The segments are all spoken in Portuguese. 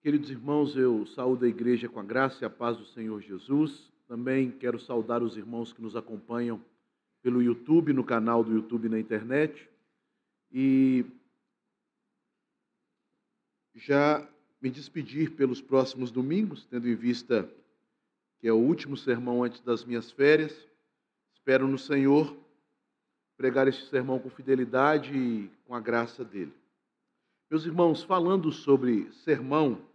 Queridos irmãos, eu saúdo a igreja com a graça e a paz do Senhor Jesus. Também quero saudar os irmãos que nos acompanham pelo YouTube, no canal do YouTube na internet. E já me despedir pelos próximos domingos, tendo em vista que é o último sermão antes das minhas férias. Espero no Senhor pregar este sermão com fidelidade e com a graça dele. Meus irmãos, falando sobre sermão,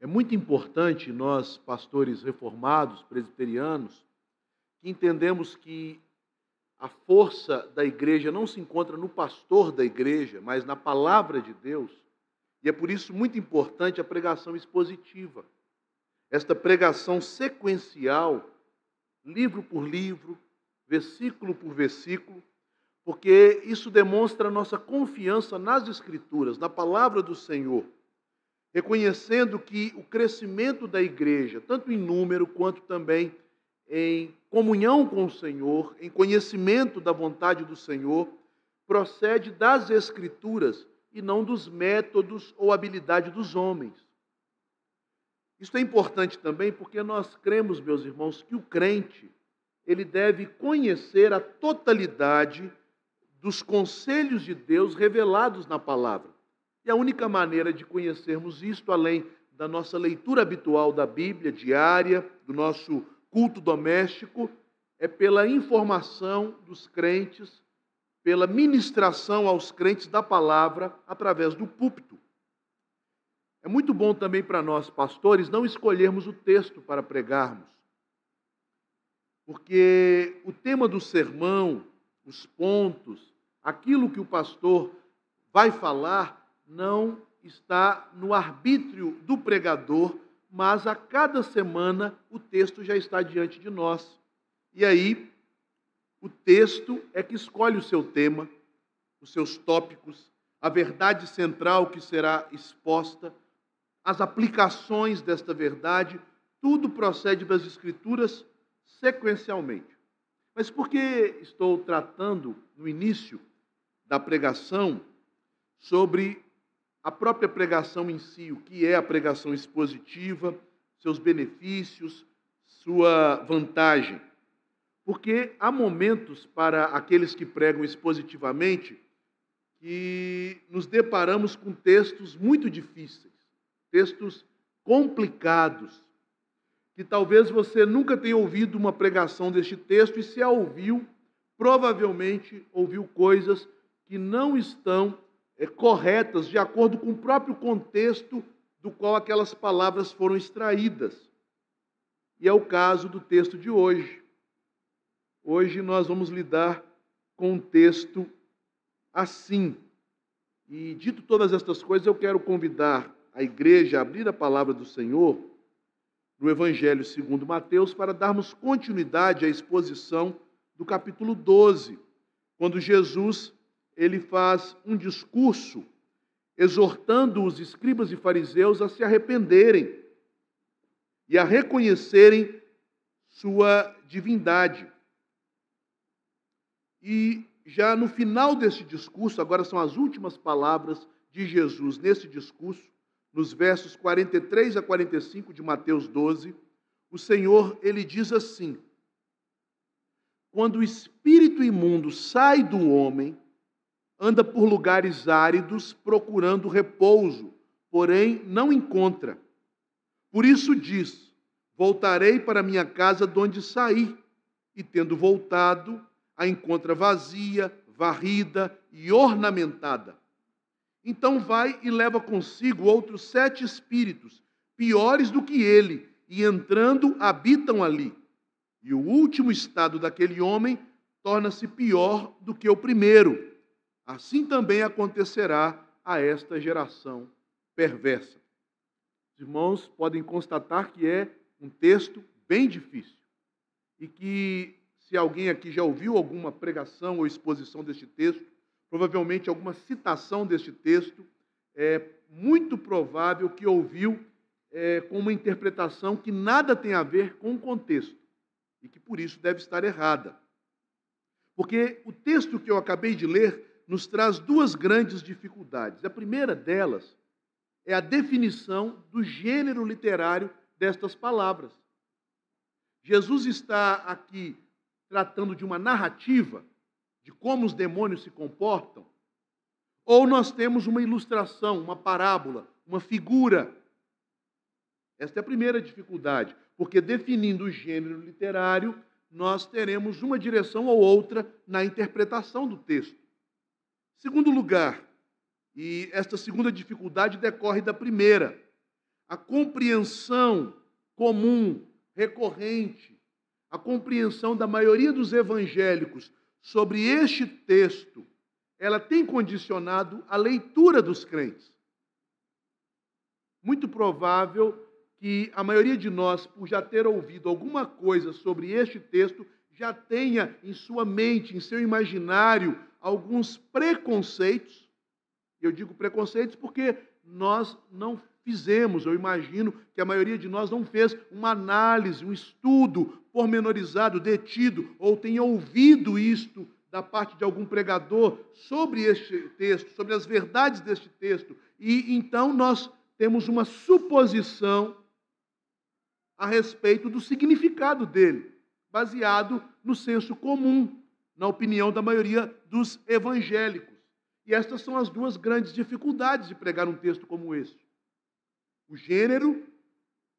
é muito importante nós, pastores reformados, presbiterianos, que entendemos que a força da igreja não se encontra no pastor da igreja, mas na palavra de Deus. E é por isso muito importante a pregação expositiva. Esta pregação sequencial, livro por livro, versículo por versículo, porque isso demonstra a nossa confiança nas Escrituras, na palavra do Senhor, reconhecendo que o crescimento da igreja, tanto em número quanto também em comunhão com o Senhor, em conhecimento da vontade do Senhor, procede das Escrituras e não dos métodos ou habilidade dos homens. Isso é importante também porque nós cremos, meus irmãos, que o crente ele deve conhecer a totalidade dos conselhos de Deus revelados na palavra. E a única maneira de conhecermos isto, além da nossa leitura habitual da Bíblia diária, do nosso culto doméstico, é pela informação dos crentes, pela ministração aos crentes da palavra através do púlpito. É muito bom também para nós, pastores, não escolhermos o texto para pregarmos, porque o tema do sermão, os pontos, aquilo que o pastor vai falar, não está no arbítrio do pregador, mas a cada semana o texto já está diante de nós. E aí, o texto é que escolhe o seu tema, os seus tópicos, a verdade central que será exposta, as aplicações desta verdade, tudo procede das Escrituras sequencialmente. Mas por que estou tratando no início da pregação sobre a própria pregação em si, o que é a pregação expositiva, seus benefícios, sua vantagem. Porque há momentos para aqueles que pregam expositivamente que nos deparamos com textos muito difíceis, textos complicados, que talvez você nunca tenha ouvido uma pregação deste texto e se a ouviu, provavelmente ouviu coisas que não estão corretas de acordo com o próprio contexto do qual aquelas palavras foram extraídas. E é o caso do texto de hoje. Hoje nós vamos lidar com um texto assim. E dito todas estas coisas, eu quero convidar a igreja a abrir a palavra do Senhor no Evangelho segundo Mateus para darmos continuidade à exposição do capítulo 12, quando Jesus ele faz um discurso exortando os escribas e fariseus a se arrependerem e a reconhecerem sua divindade. E já no final desse discurso, agora são as últimas palavras de Jesus nesse discurso, nos versos 43 a 45 de Mateus 12, o Senhor ele diz assim: Quando o espírito imundo sai do homem, anda por lugares áridos procurando repouso, porém não encontra. Por isso diz: Voltarei para minha casa de onde saí, e tendo voltado, a encontra vazia, varrida e ornamentada. Então vai e leva consigo outros sete espíritos, piores do que ele, e entrando habitam ali. E o último estado daquele homem torna-se pior do que o primeiro. Assim também acontecerá a esta geração perversa. Os irmãos podem constatar que é um texto bem difícil e que, se alguém aqui já ouviu alguma pregação ou exposição deste texto, provavelmente alguma citação deste texto, é muito provável que ouviu é, com uma interpretação que nada tem a ver com o contexto e que por isso deve estar errada. Porque o texto que eu acabei de ler nos traz duas grandes dificuldades. A primeira delas é a definição do gênero literário destas palavras. Jesus está aqui tratando de uma narrativa de como os demônios se comportam, ou nós temos uma ilustração, uma parábola, uma figura. Esta é a primeira dificuldade, porque definindo o gênero literário, nós teremos uma direção ou outra na interpretação do texto. Segundo lugar, e esta segunda dificuldade decorre da primeira, a compreensão comum, recorrente, a compreensão da maioria dos evangélicos sobre este texto, ela tem condicionado a leitura dos crentes. Muito provável que a maioria de nós, por já ter ouvido alguma coisa sobre este texto, já tenha em sua mente, em seu imaginário, alguns preconceitos. Eu digo preconceitos porque nós não fizemos, eu imagino que a maioria de nós não fez uma análise, um estudo pormenorizado, detido, ou tenha ouvido isto da parte de algum pregador sobre este texto, sobre as verdades deste texto. E então nós temos uma suposição a respeito do significado dele, baseado no senso comum, na opinião da maioria dos evangélicos. E estas são as duas grandes dificuldades de pregar um texto como este. O gênero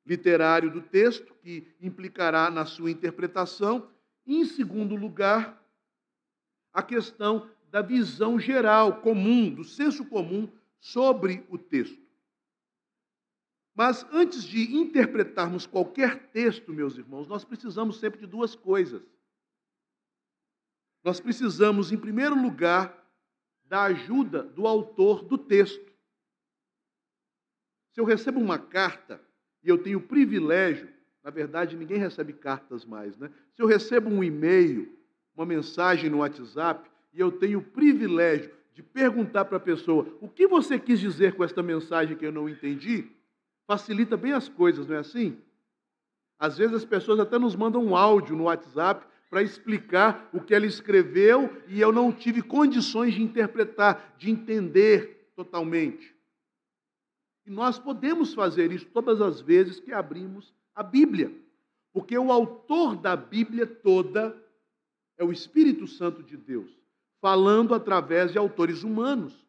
literário do texto, que implicará na sua interpretação, e, em segundo lugar, a questão da visão geral, comum, do senso comum sobre o texto. Mas antes de interpretarmos qualquer texto, meus irmãos, nós precisamos sempre de duas coisas. Nós precisamos, em primeiro lugar, da ajuda do autor do texto. Se eu recebo uma carta e eu tenho o privilégio, na verdade ninguém recebe cartas mais, né? Se eu recebo um e-mail, uma mensagem no WhatsApp e eu tenho o privilégio de perguntar para a pessoa o que você quis dizer com esta mensagem que eu não entendi, facilita bem as coisas, não é assim? Às vezes as pessoas até nos mandam um áudio no WhatsApp para explicar o que ela escreveu e eu não tive condições de interpretar, de entender totalmente. E nós podemos fazer isso todas as vezes que abrimos a Bíblia, porque o autor da Bíblia toda é o Espírito Santo de Deus, falando através de autores humanos.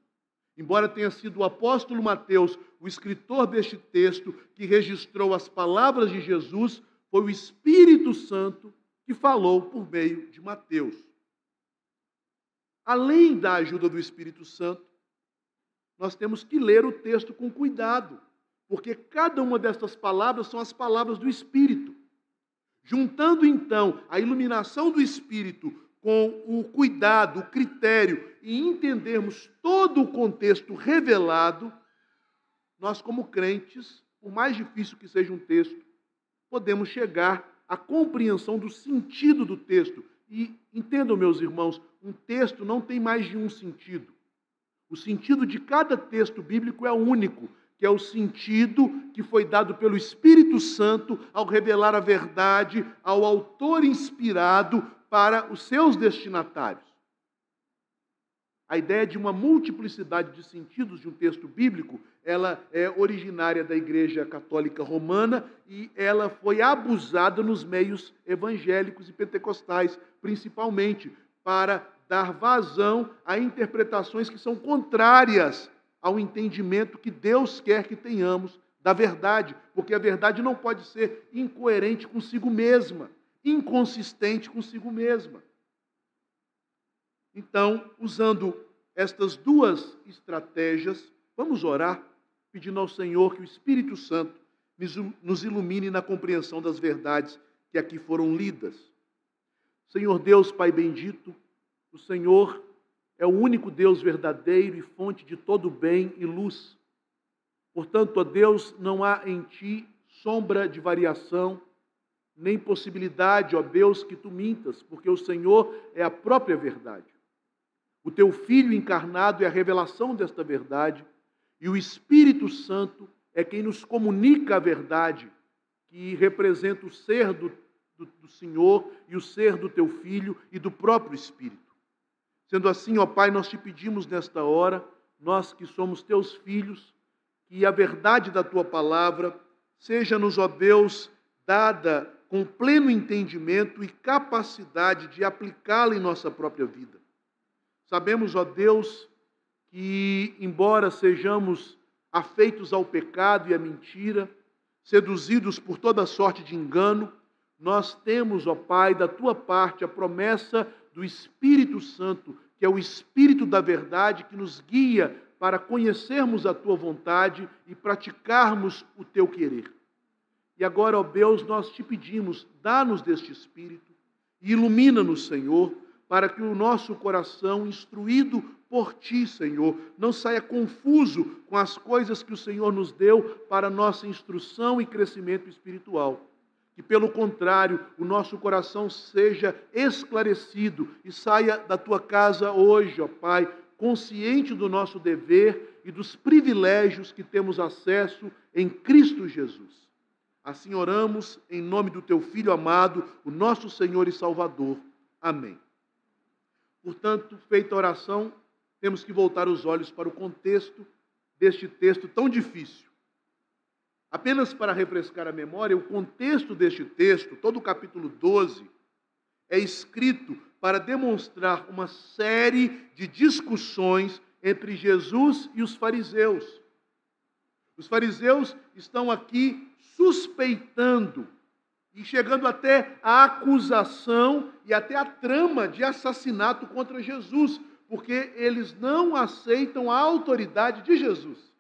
Embora tenha sido o apóstolo Mateus o escritor deste texto que registrou as palavras de Jesus, foi o Espírito Santo que falou por meio de Mateus. Além da ajuda do Espírito Santo, nós temos que ler o texto com cuidado, porque cada uma dessas palavras são as palavras do Espírito. Juntando então a iluminação do Espírito com o cuidado, o critério e entendermos todo o contexto revelado, nós, como crentes, por mais difícil que seja um texto, podemos chegar à compreensão do sentido do texto. E entendam, meus irmãos, um texto não tem mais de um sentido. O sentido de cada texto bíblico é único, que é o sentido que foi dado pelo Espírito Santo ao revelar a verdade ao autor inspirado para os seus destinatários. A ideia de uma multiplicidade de sentidos de um texto bíblico, ela é originária da Igreja Católica Romana e ela foi abusada nos meios evangélicos e pentecostais, principalmente, para dar vazão a interpretações que são contrárias ao entendimento que Deus quer que tenhamos da verdade, porque a verdade não pode ser incoerente consigo mesma inconsistente consigo mesma. Então, usando estas duas estratégias, vamos orar, pedindo ao Senhor que o Espírito Santo nos ilumine na compreensão das verdades que aqui foram lidas. Senhor Deus, Pai bendito, o Senhor é o único Deus verdadeiro e fonte de todo bem e luz. Portanto, ó Deus, não há em ti sombra de variação nem possibilidade, ó Deus, que tu mintas, porque o Senhor é a própria verdade. O teu Filho encarnado é a revelação desta verdade, e o Espírito Santo é quem nos comunica a verdade, que representa o ser do, do, do Senhor e o ser do teu Filho e do próprio Espírito. Sendo assim, ó Pai, nós te pedimos nesta hora, nós que somos teus filhos, que a verdade da tua palavra seja-nos, ó Deus, dada com pleno entendimento e capacidade de aplicá-la em nossa própria vida. Sabemos, ó Deus, que, embora sejamos afeitos ao pecado e à mentira, seduzidos por toda sorte de engano, nós temos, ó Pai, da tua parte a promessa do Espírito Santo, que é o Espírito da verdade que nos guia para conhecermos a tua vontade e praticarmos o teu querer. E agora, ó Deus, nós te pedimos, dá-nos deste Espírito e ilumina-nos, Senhor, para que o nosso coração, instruído por ti, Senhor, não saia confuso com as coisas que o Senhor nos deu para nossa instrução e crescimento espiritual que, pelo contrário, o nosso coração seja esclarecido e saia da tua casa hoje, ó Pai, consciente do nosso dever e dos privilégios que temos acesso em Cristo Jesus. Assim oramos em nome do teu Filho amado, o nosso Senhor e Salvador. Amém. Portanto, feita a oração, temos que voltar os olhos para o contexto deste texto tão difícil Apenas para refrescar a memória, o contexto deste texto, todo o capítulo 12, é escrito para demonstrar uma série de discussões entre Jesus e os fariseus. Os fariseus estão aqui suspeitando e chegando até a acusação e até a trama de assassinato contra Jesus, porque eles não aceitam a autoridade de Jesus.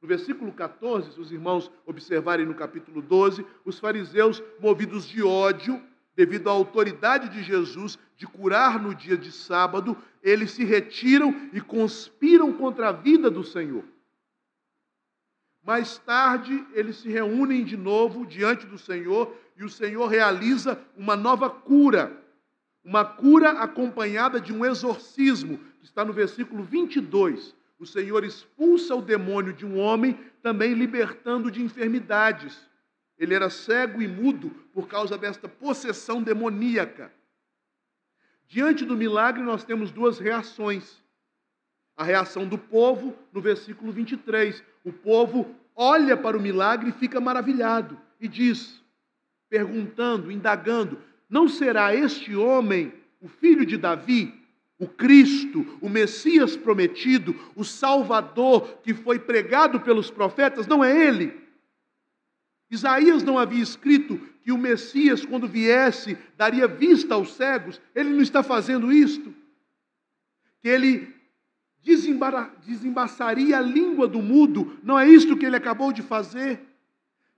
No versículo 14, se os irmãos observarem no capítulo 12, os fariseus, movidos de ódio, devido à autoridade de Jesus de curar no dia de sábado, eles se retiram e conspiram contra a vida do Senhor. Mais tarde, eles se reúnem de novo diante do Senhor e o Senhor realiza uma nova cura. Uma cura acompanhada de um exorcismo, que está no versículo 22 o Senhor expulsa o demônio de um homem, também libertando de enfermidades. Ele era cego e mudo por causa desta possessão demoníaca. Diante do milagre, nós temos duas reações. A reação do povo, no versículo 23. O povo olha para o milagre e fica maravilhado e diz, perguntando, indagando: Não será este homem o filho de Davi? o Cristo, o Messias prometido, o Salvador que foi pregado pelos profetas, não é ele. Isaías não havia escrito que o Messias, quando viesse, daria vista aos cegos, ele não está fazendo isto. Que ele desembaçaria a língua do mudo, não é isto que ele acabou de fazer.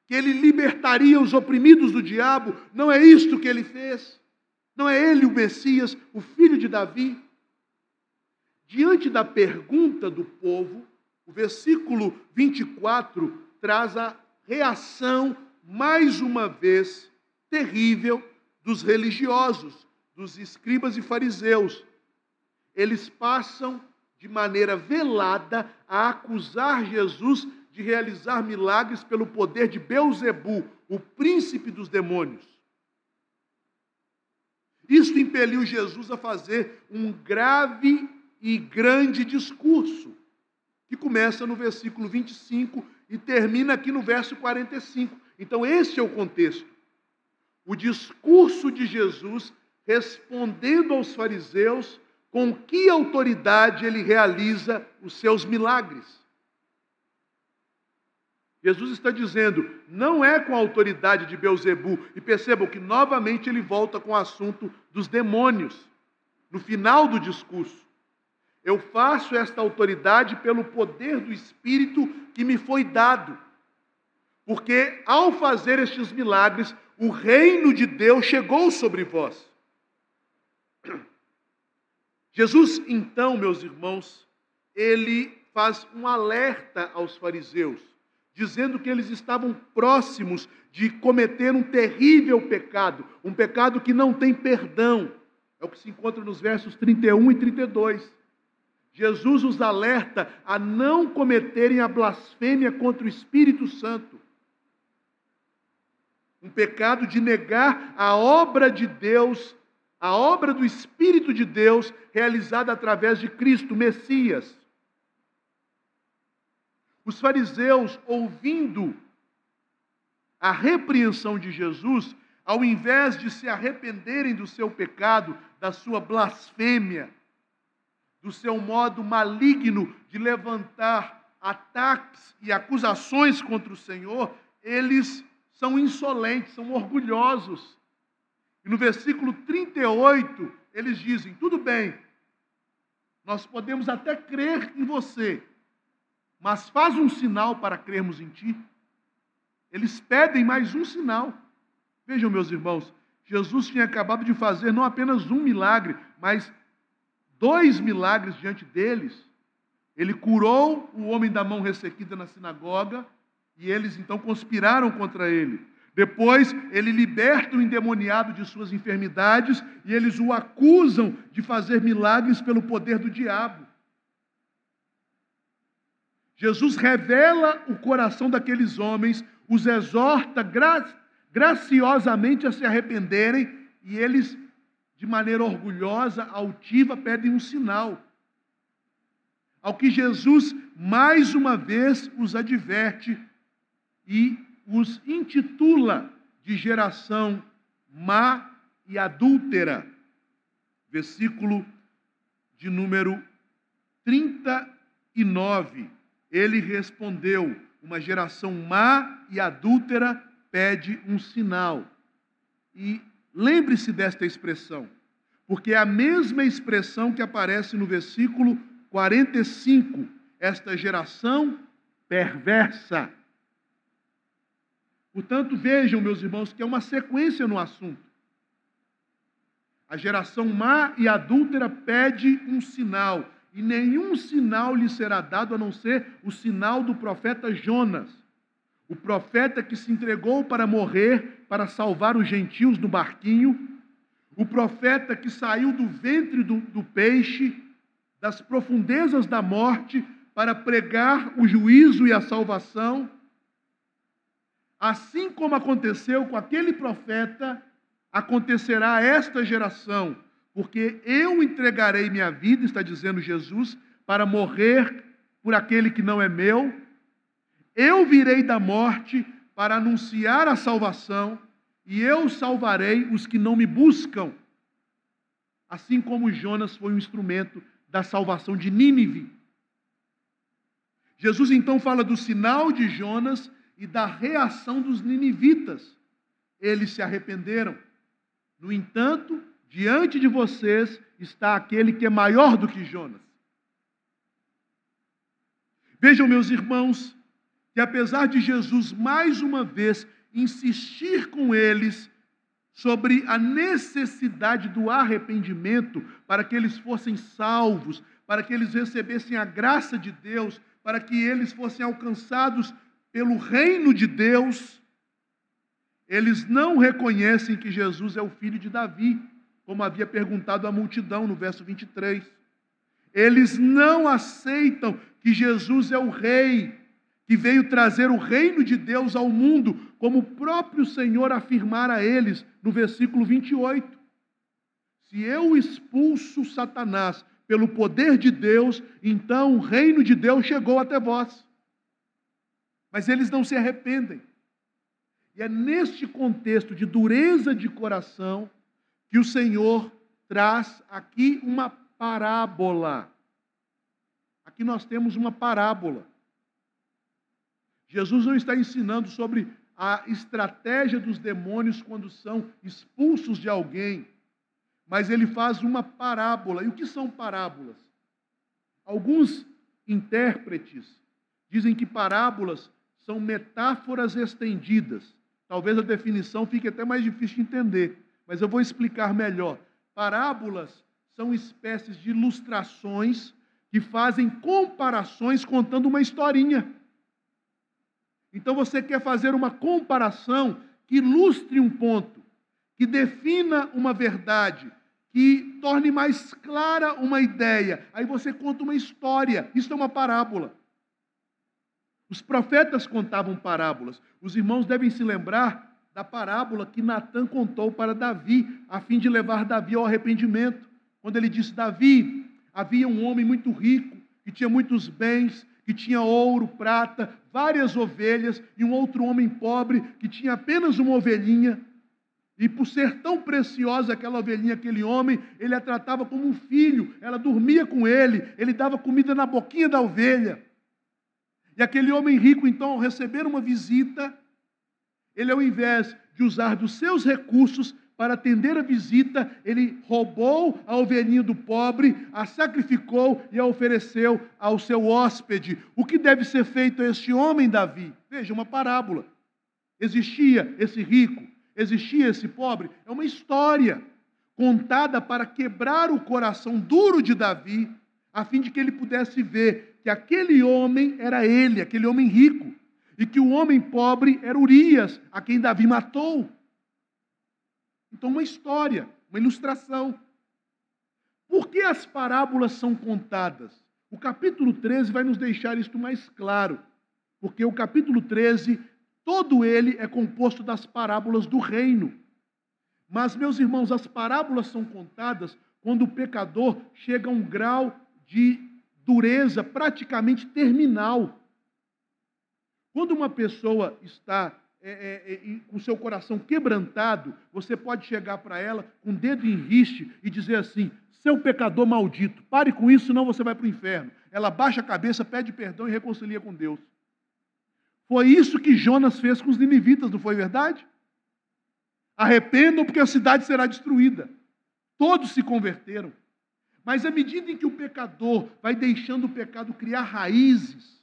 Que ele libertaria os oprimidos do diabo, não é isto que ele fez. Não é ele o Messias, o filho de Davi. Diante da pergunta do povo, o versículo 24 traz a reação, mais uma vez, terrível dos religiosos, dos escribas e fariseus. Eles passam de maneira velada a acusar Jesus de realizar milagres pelo poder de Beuzebu, o príncipe dos demônios. Isto impeliu Jesus a fazer um grave e grande discurso, que começa no versículo 25 e termina aqui no verso 45. Então, esse é o contexto. O discurso de Jesus respondendo aos fariseus com que autoridade ele realiza os seus milagres. Jesus está dizendo, não é com a autoridade de Beuzebu. E percebam que novamente ele volta com o assunto dos demônios, no final do discurso. Eu faço esta autoridade pelo poder do Espírito que me foi dado. Porque ao fazer estes milagres, o reino de Deus chegou sobre vós. Jesus, então, meus irmãos, ele faz um alerta aos fariseus, dizendo que eles estavam próximos de cometer um terrível pecado, um pecado que não tem perdão. É o que se encontra nos versos 31 e 32. Jesus os alerta a não cometerem a blasfêmia contra o Espírito Santo. Um pecado de negar a obra de Deus, a obra do Espírito de Deus realizada através de Cristo, Messias. Os fariseus, ouvindo a repreensão de Jesus, ao invés de se arrependerem do seu pecado, da sua blasfêmia, do seu modo maligno de levantar ataques e acusações contra o Senhor, eles são insolentes, são orgulhosos. E no versículo 38, eles dizem: tudo bem, nós podemos até crer em você, mas faz um sinal para crermos em ti. Eles pedem mais um sinal. Vejam, meus irmãos, Jesus tinha acabado de fazer não apenas um milagre, mas dois milagres diante deles. Ele curou o homem da mão ressequida na sinagoga e eles então conspiraram contra ele. Depois, ele liberta o endemoniado de suas enfermidades e eles o acusam de fazer milagres pelo poder do diabo. Jesus revela o coração daqueles homens, os exorta gra graciosamente a se arrependerem e eles, de maneira orgulhosa, altiva, pedem um sinal. Ao que Jesus, mais uma vez, os adverte e os intitula de geração má e adúltera. Versículo de número 39. Ele respondeu: Uma geração má e adúltera pede um sinal. E lembre-se desta expressão, porque é a mesma expressão que aparece no versículo 45. Esta geração perversa Portanto, vejam, meus irmãos, que é uma sequência no assunto. A geração má e adúltera pede um sinal, e nenhum sinal lhe será dado a não ser o sinal do profeta Jonas, o profeta que se entregou para morrer, para salvar os gentios no barquinho, o profeta que saiu do ventre do, do peixe, das profundezas da morte, para pregar o juízo e a salvação Assim como aconteceu com aquele profeta, acontecerá esta geração, porque eu entregarei minha vida, está dizendo Jesus, para morrer por aquele que não é meu. Eu virei da morte para anunciar a salvação, e eu salvarei os que não me buscam. Assim como Jonas foi um instrumento da salvação de Nínive. Jesus então fala do sinal de Jonas e da reação dos ninivitas. Eles se arrependeram. No entanto, diante de vocês está aquele que é maior do que Jonas. Vejam, meus irmãos, que apesar de Jesus mais uma vez insistir com eles sobre a necessidade do arrependimento para que eles fossem salvos, para que eles recebessem a graça de Deus, para que eles fossem alcançados pelo reino de Deus, eles não reconhecem que Jesus é o filho de Davi, como havia perguntado a multidão no verso 23. Eles não aceitam que Jesus é o rei, que veio trazer o reino de Deus ao mundo, como o próprio Senhor afirmara a eles no versículo 28. Se eu expulso Satanás pelo poder de Deus, então o reino de Deus chegou até vós mas eles não se arrependem. E é neste contexto de dureza de coração que o Senhor traz aqui uma parábola. Aqui nós temos uma parábola. Jesus não está ensinando sobre a estratégia dos demônios quando são expulsos de alguém, mas ele faz uma parábola. E o que são parábolas? Alguns intérpretes dizem que parábolas são metáforas estendidas. Talvez a definição fique até mais difícil de entender, mas eu vou explicar melhor. Parábolas são espécies de ilustrações que fazem comparações contando uma historinha. Então você quer fazer uma comparação que ilustre um ponto, que defina uma verdade, que torne mais clara uma ideia. Aí você conta uma história. Isso é uma parábola. Os profetas contavam parábolas. Os irmãos devem se lembrar da parábola que Natan contou para Davi, a fim de levar Davi ao arrependimento. Quando ele disse: Davi, havia um homem muito rico, que tinha muitos bens, que tinha ouro, prata, várias ovelhas, e um outro homem pobre que tinha apenas uma ovelhinha. E por ser tão preciosa aquela ovelhinha, aquele homem, ele a tratava como um filho, ela dormia com ele, ele dava comida na boquinha da ovelha. E aquele homem rico, então, ao receber uma visita, ele, ao invés de usar dos seus recursos para atender a visita, ele roubou a ovelhinha do pobre, a sacrificou e a ofereceu ao seu hóspede. O que deve ser feito a este homem, Davi? Veja, uma parábola. Existia esse rico, existia esse pobre, é uma história contada para quebrar o coração duro de Davi, a fim de que ele pudesse ver que aquele homem era ele, aquele homem rico, e que o homem pobre era Urias, a quem Davi matou. Então, uma história, uma ilustração. Por que as parábolas são contadas? O capítulo 13 vai nos deixar isto mais claro, porque o capítulo 13, todo ele é composto das parábolas do reino. Mas, meus irmãos, as parábolas são contadas quando o pecador chega a um grau de dureza praticamente terminal. Quando uma pessoa está é, é, é, com seu coração quebrantado, você pode chegar para ela com o dedo em riste e dizer assim: seu pecador maldito, pare com isso, senão você vai para o inferno. Ela baixa a cabeça, pede perdão e reconcilia com Deus. Foi isso que Jonas fez com os ninivitas, não foi verdade? Arrependam, porque a cidade será destruída. Todos se converteram. Mas à medida em que o pecador vai deixando o pecado criar raízes,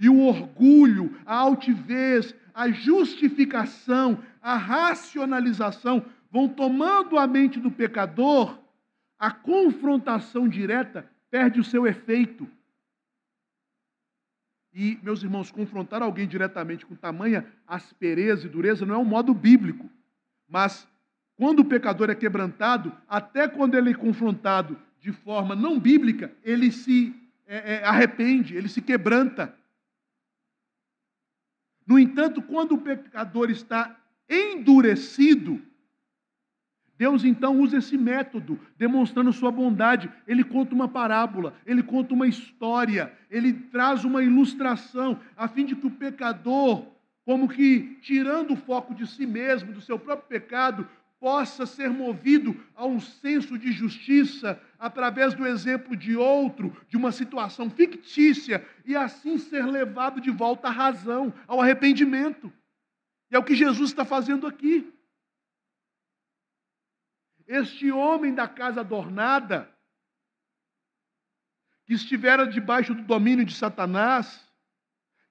e o orgulho, a altivez, a justificação, a racionalização vão tomando a mente do pecador, a confrontação direta perde o seu efeito. E, meus irmãos, confrontar alguém diretamente com tamanha aspereza e dureza não é um modo bíblico. Mas, quando o pecador é quebrantado, até quando ele é confrontado de forma não bíblica, ele se é, é, arrepende, ele se quebranta. No entanto, quando o pecador está endurecido, Deus então usa esse método, demonstrando sua bondade. Ele conta uma parábola, ele conta uma história, ele traz uma ilustração, a fim de que o pecador, como que tirando o foco de si mesmo, do seu próprio pecado, possa ser movido a um senso de justiça através do exemplo de outro, de uma situação fictícia, e assim ser levado de volta à razão, ao arrependimento. E é o que Jesus está fazendo aqui. Este homem da casa adornada, que estivera debaixo do domínio de Satanás,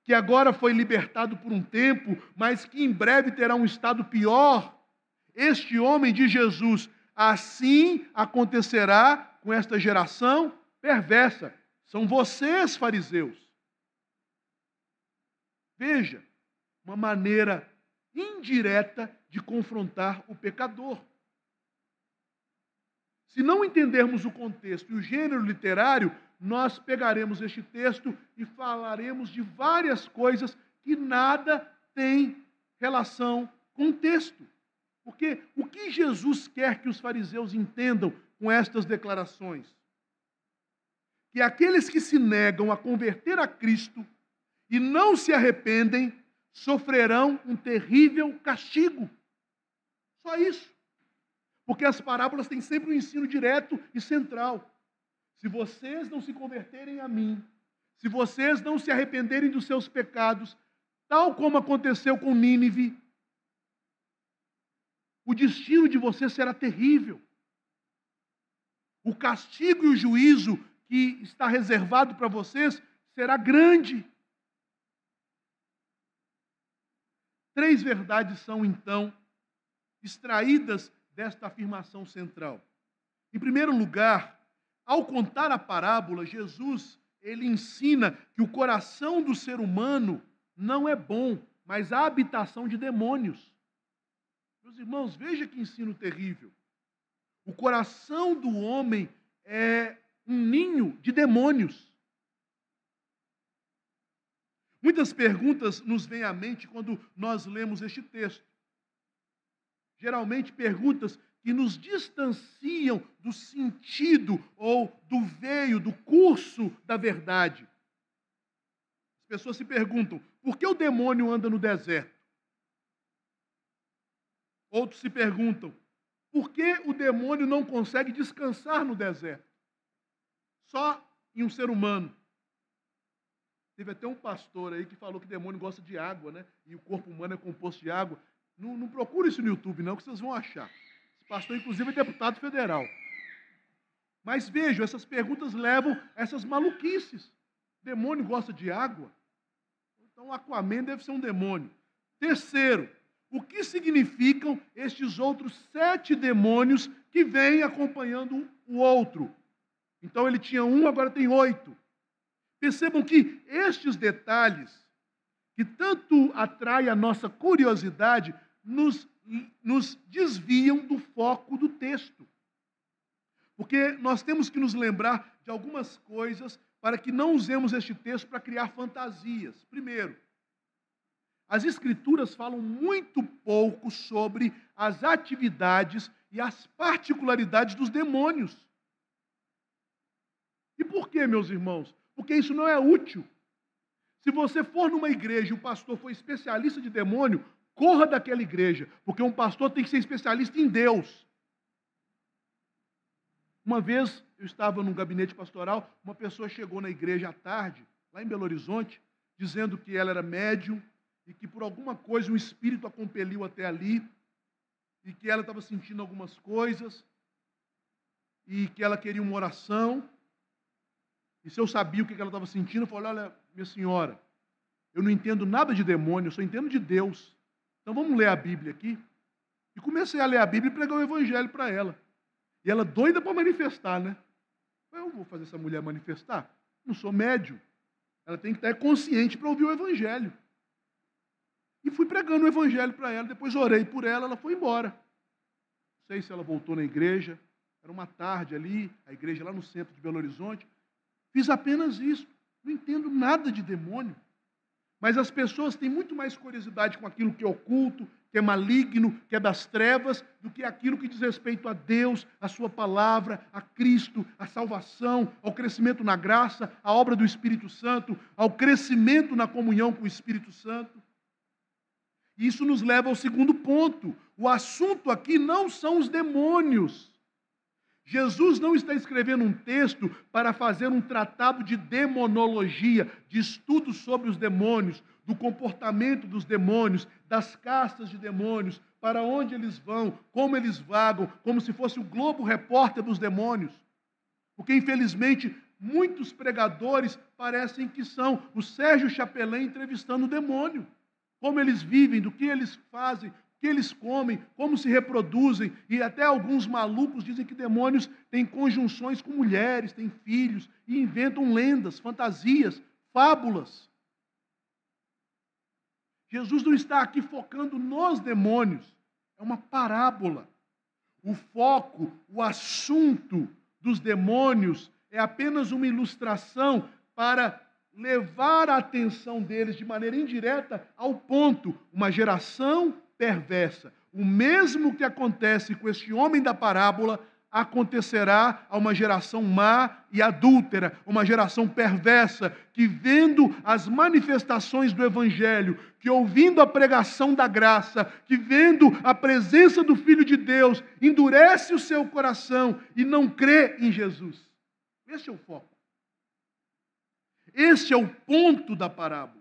que agora foi libertado por um tempo, mas que em breve terá um estado pior, este homem de Jesus, assim acontecerá com esta geração perversa. São vocês, fariseus. Veja, uma maneira indireta de confrontar o pecador. Se não entendermos o contexto e o gênero literário, nós pegaremos este texto e falaremos de várias coisas que nada têm relação com o texto. Porque o que Jesus quer que os fariseus entendam com estas declarações? Que aqueles que se negam a converter a Cristo e não se arrependem sofrerão um terrível castigo. Só isso. Porque as parábolas têm sempre um ensino direto e central. Se vocês não se converterem a mim, se vocês não se arrependerem dos seus pecados, tal como aconteceu com Nínive, o destino de você será terrível. O castigo e o juízo que está reservado para vocês será grande. Três verdades são, então, extraídas desta afirmação central. Em primeiro lugar, ao contar a parábola, Jesus ele ensina que o coração do ser humano não é bom, mas a habitação de demônios. Meus irmãos, veja que ensino terrível. O coração do homem é um ninho de demônios. Muitas perguntas nos vêm à mente quando nós lemos este texto. Geralmente perguntas que nos distanciam do sentido ou do veio, do curso da verdade. pessoas se perguntam: por que o demônio anda no deserto? Outros se perguntam: por que o demônio não consegue descansar no deserto? Só em um ser humano. Teve até um pastor aí que falou que o demônio gosta de água, né? E o corpo humano é composto de água. Não, não procure isso no YouTube, não, que vocês vão achar. Esse pastor, inclusive, é deputado federal. Mas vejam, essas perguntas levam a essas maluquices. Demônio gosta de água? Então, Aquaman deve ser um demônio. Terceiro, o que significam estes outros sete demônios que vêm acompanhando o outro? Então, ele tinha um, agora tem oito. Percebam que estes detalhes, que tanto atraem a nossa curiosidade, nos, nos desviam do foco do texto. Porque nós temos que nos lembrar de algumas coisas para que não usemos este texto para criar fantasias. Primeiro, as Escrituras falam muito pouco sobre as atividades e as particularidades dos demônios. E por quê, meus irmãos? Porque isso não é útil. Se você for numa igreja e o pastor for especialista de demônio, corra daquela igreja, porque um pastor tem que ser especialista em Deus. Uma vez eu estava num gabinete pastoral, uma pessoa chegou na igreja à tarde, lá em Belo Horizonte, dizendo que ela era médium e que por alguma coisa um espírito a compeliu até ali e que ela estava sentindo algumas coisas e que ela queria uma oração. E se eu sabia o que ela estava sentindo, eu falei: Olha, minha senhora, eu não entendo nada de demônio, eu só entendo de Deus. Então vamos ler a Bíblia aqui. E comecei a ler a Bíblia e pregar o Evangelho para ela. E ela doida para manifestar, né? Eu vou fazer essa mulher manifestar? Não sou médio. Ela tem que estar consciente para ouvir o Evangelho. E fui pregando o Evangelho para ela. Depois orei por ela, ela foi embora. Não sei se ela voltou na igreja. Era uma tarde ali, a igreja lá no centro de Belo Horizonte. Fiz apenas isso. Não entendo nada de demônio. Mas as pessoas têm muito mais curiosidade com aquilo que é oculto, que é maligno, que é das trevas, do que aquilo que diz respeito a Deus, a Sua palavra, a Cristo, a salvação, ao crescimento na graça, à obra do Espírito Santo, ao crescimento na comunhão com o Espírito Santo. Isso nos leva ao segundo ponto. O assunto aqui não são os demônios. Jesus não está escrevendo um texto para fazer um tratado de demonologia, de estudo sobre os demônios, do comportamento dos demônios, das castas de demônios, para onde eles vão, como eles vagam, como se fosse o Globo Repórter dos demônios. Porque, infelizmente, muitos pregadores parecem que são o Sérgio Chapelin entrevistando o demônio. Como eles vivem, do que eles fazem, que eles comem, como se reproduzem, e até alguns malucos dizem que demônios têm conjunções com mulheres, têm filhos, e inventam lendas, fantasias, fábulas. Jesus não está aqui focando nos demônios, é uma parábola. O foco, o assunto dos demônios é apenas uma ilustração para levar a atenção deles de maneira indireta ao ponto, uma geração perversa. O mesmo que acontece com este homem da parábola acontecerá a uma geração má e adúltera, uma geração perversa, que vendo as manifestações do Evangelho, que ouvindo a pregação da graça, que vendo a presença do Filho de Deus, endurece o seu coração e não crê em Jesus. Esse é o foco. Este é o ponto da parábola.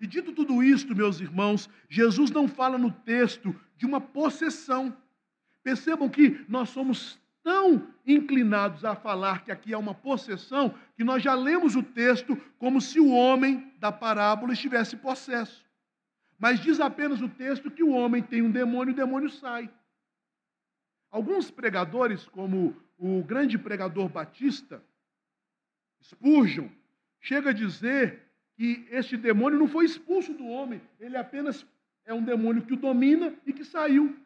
E dito tudo isto, meus irmãos, Jesus não fala no texto de uma possessão. Percebam que nós somos tão inclinados a falar que aqui é uma possessão, que nós já lemos o texto como se o homem da parábola estivesse possesso. Mas diz apenas o texto que o homem tem um demônio e o demônio sai. Alguns pregadores, como o grande pregador batista, Spurgeon, chega a dizer que este demônio não foi expulso do homem, ele apenas é um demônio que o domina e que saiu.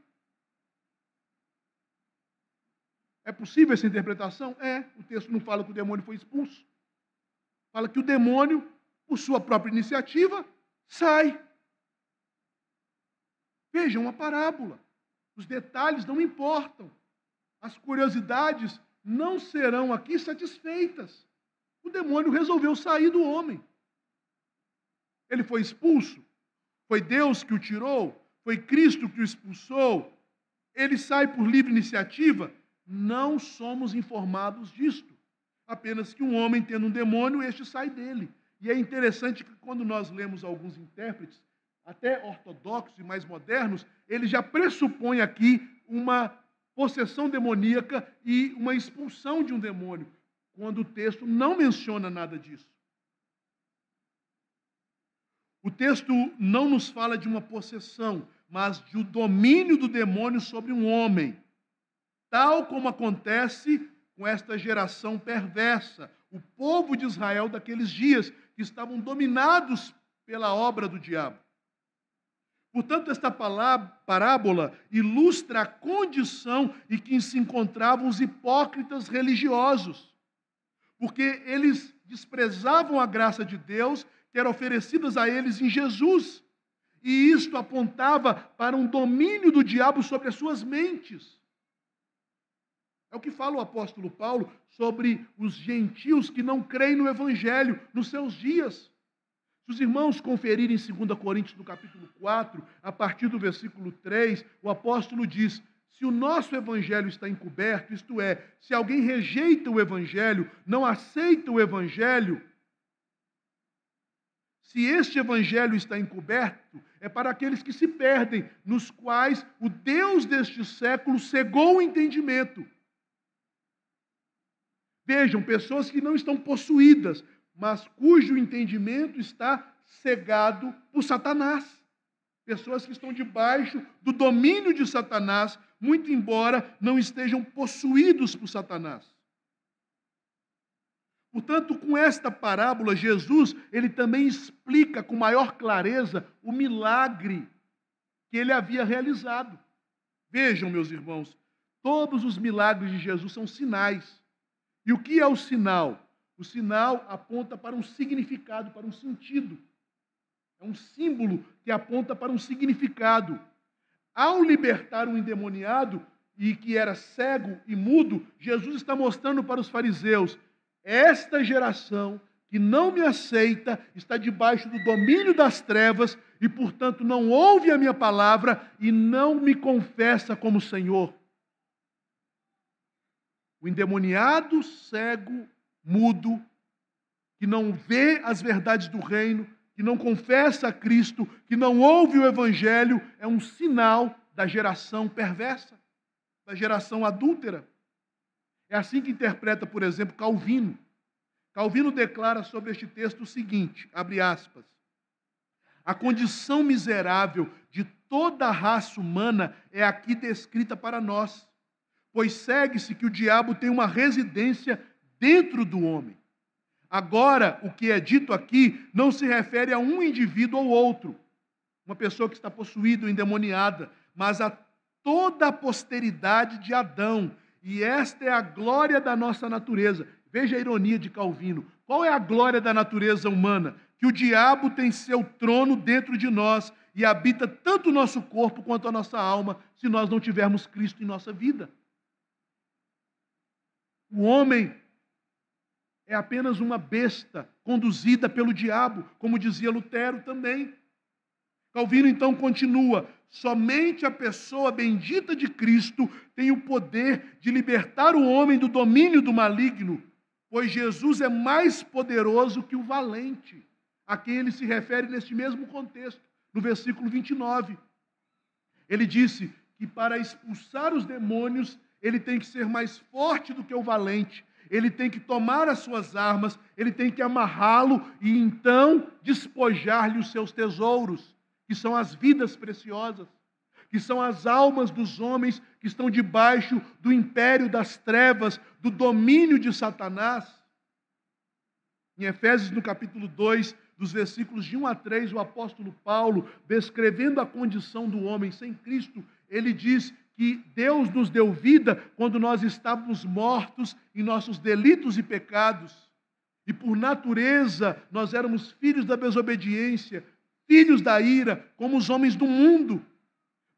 É possível essa interpretação? É. O texto não fala que o demônio foi expulso. Fala que o demônio, por sua própria iniciativa, sai. Vejam uma parábola. Os detalhes não importam. As curiosidades não serão aqui satisfeitas. O demônio resolveu sair do homem. Ele foi expulso? Foi Deus que o tirou? Foi Cristo que o expulsou? Ele sai por livre iniciativa? Não somos informados disto. Apenas que um homem tendo um demônio, este sai dele. E é interessante que quando nós lemos alguns intérpretes, até ortodoxos e mais modernos, ele já pressupõe aqui uma possessão demoníaca e uma expulsão de um demônio, quando o texto não menciona nada disso. O texto não nos fala de uma possessão, mas de o um domínio do demônio sobre um homem, tal como acontece com esta geração perversa, o povo de Israel daqueles dias, que estavam dominados pela obra do diabo. Portanto, esta parábola ilustra a condição em que se encontravam os hipócritas religiosos, porque eles desprezavam a graça de Deus que era oferecida a eles em Jesus, e isto apontava para um domínio do diabo sobre as suas mentes. É o que fala o apóstolo Paulo sobre os gentios que não creem no evangelho nos seus dias. Se os irmãos conferirem em 2 Coríntios, no capítulo 4, a partir do versículo 3, o apóstolo diz: se o nosso evangelho está encoberto, isto é, se alguém rejeita o evangelho, não aceita o evangelho, se este evangelho está encoberto, é para aqueles que se perdem, nos quais o Deus deste século cegou o entendimento. Vejam, pessoas que não estão possuídas, mas cujo entendimento está cegado por Satanás. Pessoas que estão debaixo do domínio de Satanás, muito embora não estejam possuídos por Satanás. Portanto, com esta parábola, Jesus, ele também explica com maior clareza o milagre que ele havia realizado. Vejam, meus irmãos, todos os milagres de Jesus são sinais. E o que é o sinal? O sinal aponta para um significado, para um sentido. É um símbolo que aponta para um significado. Ao libertar um endemoniado e que era cego e mudo, Jesus está mostrando para os fariseus: esta geração que não me aceita está debaixo do domínio das trevas e, portanto, não ouve a minha palavra e não me confessa como Senhor. O endemoniado, cego mudo, que não vê as verdades do reino, que não confessa a Cristo, que não ouve o Evangelho, é um sinal da geração perversa, da geração adúltera. É assim que interpreta, por exemplo, Calvino. Calvino declara sobre este texto o seguinte: abre aspas. A condição miserável de toda a raça humana é aqui descrita para nós, pois segue-se que o diabo tem uma residência dentro do homem. Agora, o que é dito aqui não se refere a um indivíduo ou outro, uma pessoa que está possuída ou endemoniada, mas a toda a posteridade de Adão. E esta é a glória da nossa natureza. Veja a ironia de Calvino. Qual é a glória da natureza humana? Que o diabo tem seu trono dentro de nós e habita tanto o nosso corpo quanto a nossa alma, se nós não tivermos Cristo em nossa vida. O homem é apenas uma besta conduzida pelo diabo, como dizia Lutero também. Calvino então continua: somente a pessoa bendita de Cristo tem o poder de libertar o homem do domínio do maligno, pois Jesus é mais poderoso que o valente, a quem ele se refere neste mesmo contexto, no versículo 29. Ele disse que para expulsar os demônios, ele tem que ser mais forte do que o valente ele tem que tomar as suas armas, ele tem que amarrá-lo e então despojar-lhe os seus tesouros, que são as vidas preciosas, que são as almas dos homens que estão debaixo do império das trevas, do domínio de Satanás. Em Efésios, no capítulo 2, dos versículos de 1 a 3, o apóstolo Paulo, descrevendo a condição do homem sem Cristo, ele diz que Deus nos deu vida quando nós estávamos mortos em nossos delitos e pecados. E por natureza nós éramos filhos da desobediência, filhos da ira, como os homens do mundo.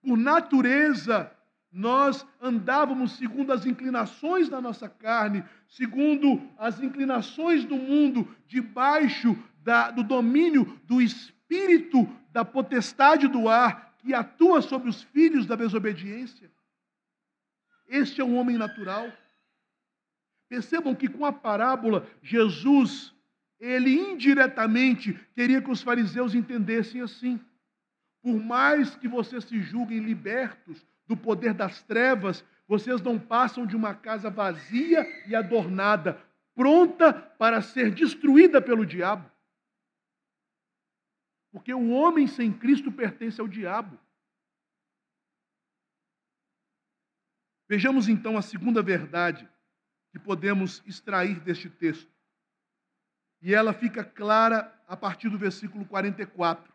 Por natureza nós andávamos segundo as inclinações da nossa carne, segundo as inclinações do mundo, debaixo da, do domínio do Espírito da potestade do ar que atua sobre os filhos da desobediência. Este é um homem natural. Percebam que com a parábola, Jesus, ele indiretamente queria que os fariseus entendessem assim. Por mais que vocês se julguem libertos do poder das trevas, vocês não passam de uma casa vazia e adornada, pronta para ser destruída pelo diabo. Porque o homem sem Cristo pertence ao diabo. Vejamos então a segunda verdade que podemos extrair deste texto. E ela fica clara a partir do versículo 44.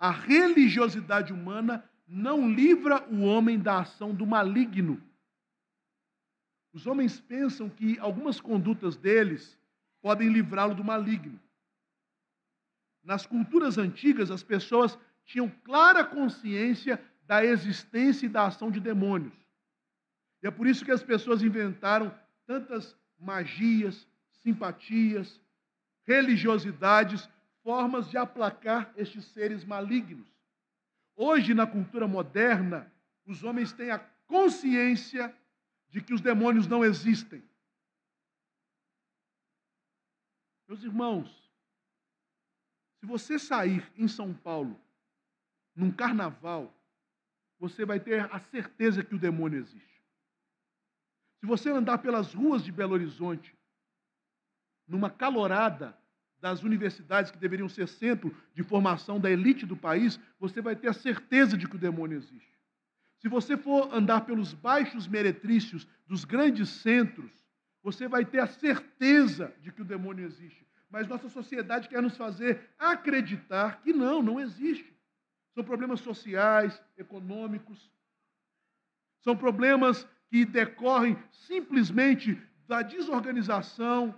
A religiosidade humana não livra o homem da ação do maligno. Os homens pensam que algumas condutas deles podem livrá-lo do maligno. Nas culturas antigas, as pessoas tinham clara consciência da existência e da ação de demônios. E é por isso que as pessoas inventaram tantas magias, simpatias, religiosidades, formas de aplacar estes seres malignos. Hoje, na cultura moderna, os homens têm a consciência de que os demônios não existem. Meus irmãos, se você sair em São Paulo, num carnaval, você vai ter a certeza que o demônio existe. Se você andar pelas ruas de Belo Horizonte, numa calorada das universidades que deveriam ser centro de formação da elite do país, você vai ter a certeza de que o demônio existe. Se você for andar pelos baixos meretrícios dos grandes centros, você vai ter a certeza de que o demônio existe. Mas nossa sociedade quer nos fazer acreditar que não, não existe. São problemas sociais, econômicos, são problemas que decorrem simplesmente da desorganização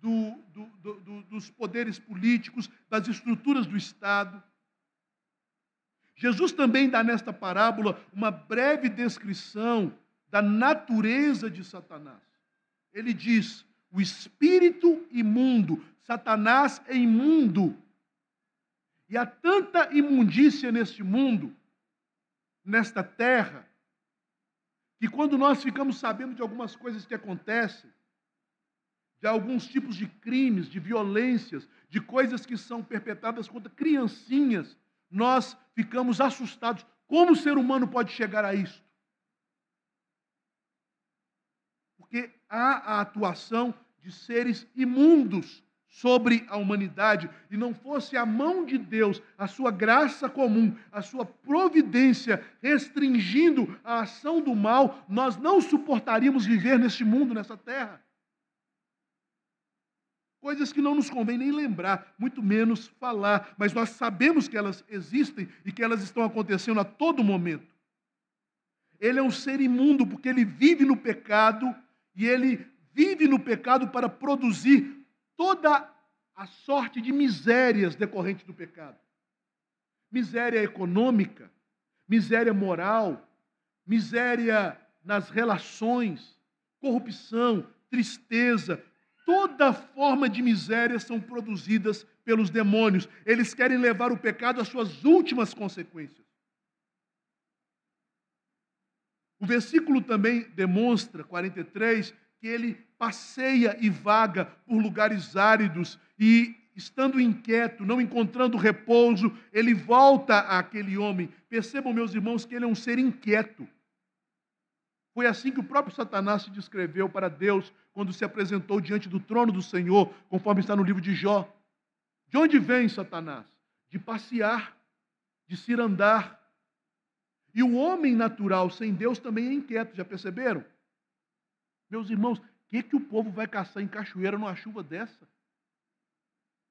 do, do, do, dos poderes políticos, das estruturas do Estado. Jesus também dá nesta parábola uma breve descrição da natureza de Satanás. Ele diz: o espírito imundo, Satanás é imundo. E há tanta imundícia neste mundo, nesta terra, que quando nós ficamos sabendo de algumas coisas que acontecem, de alguns tipos de crimes, de violências, de coisas que são perpetradas contra criancinhas, nós ficamos assustados. Como o ser humano pode chegar a isso? Porque há a atuação de seres imundos sobre a humanidade, e não fosse a mão de Deus, a sua graça comum, a sua providência restringindo a ação do mal, nós não suportaríamos viver neste mundo, nessa terra. Coisas que não nos convém nem lembrar, muito menos falar, mas nós sabemos que elas existem e que elas estão acontecendo a todo momento. Ele é um ser imundo porque ele vive no pecado e ele vive no pecado para produzir toda a sorte de misérias decorrentes do pecado. Miséria econômica, miséria moral, miséria nas relações, corrupção, tristeza, Toda forma de miséria são produzidas pelos demônios. Eles querem levar o pecado às suas últimas consequências. O versículo também demonstra, 43, que ele passeia e vaga por lugares áridos e, estando inquieto, não encontrando repouso, ele volta àquele homem. Percebam, meus irmãos, que ele é um ser inquieto. Foi assim que o próprio Satanás se descreveu para Deus quando se apresentou diante do trono do Senhor, conforme está no livro de Jó. De onde vem Satanás? De passear, de se andar. E o homem natural sem Deus também é inquieto, já perceberam? Meus irmãos, o que, que o povo vai caçar em cachoeira numa chuva dessa?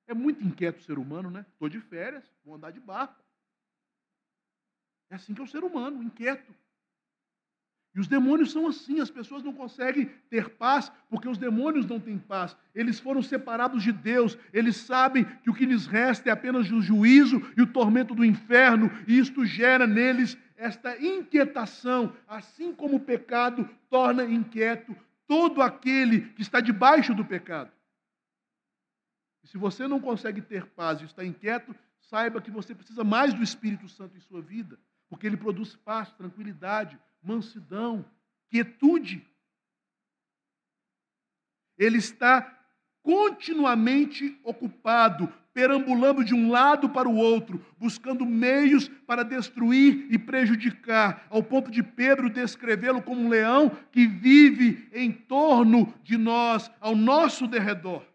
É muito inquieto o ser humano, né? Estou de férias, vou andar de barco. É assim que é o ser humano, inquieto. E os demônios são assim, as pessoas não conseguem ter paz porque os demônios não têm paz. Eles foram separados de Deus, eles sabem que o que lhes resta é apenas o juízo e o tormento do inferno, e isto gera neles esta inquietação, assim como o pecado torna inquieto todo aquele que está debaixo do pecado. se você não consegue ter paz e está inquieto, saiba que você precisa mais do Espírito Santo em sua vida, porque ele produz paz, tranquilidade, mansidão, quietude. Ele está continuamente ocupado, perambulando de um lado para o outro, buscando meios para destruir e prejudicar, ao ponto de Pedro descrevê-lo como um leão que vive em torno de nós, ao nosso derredor.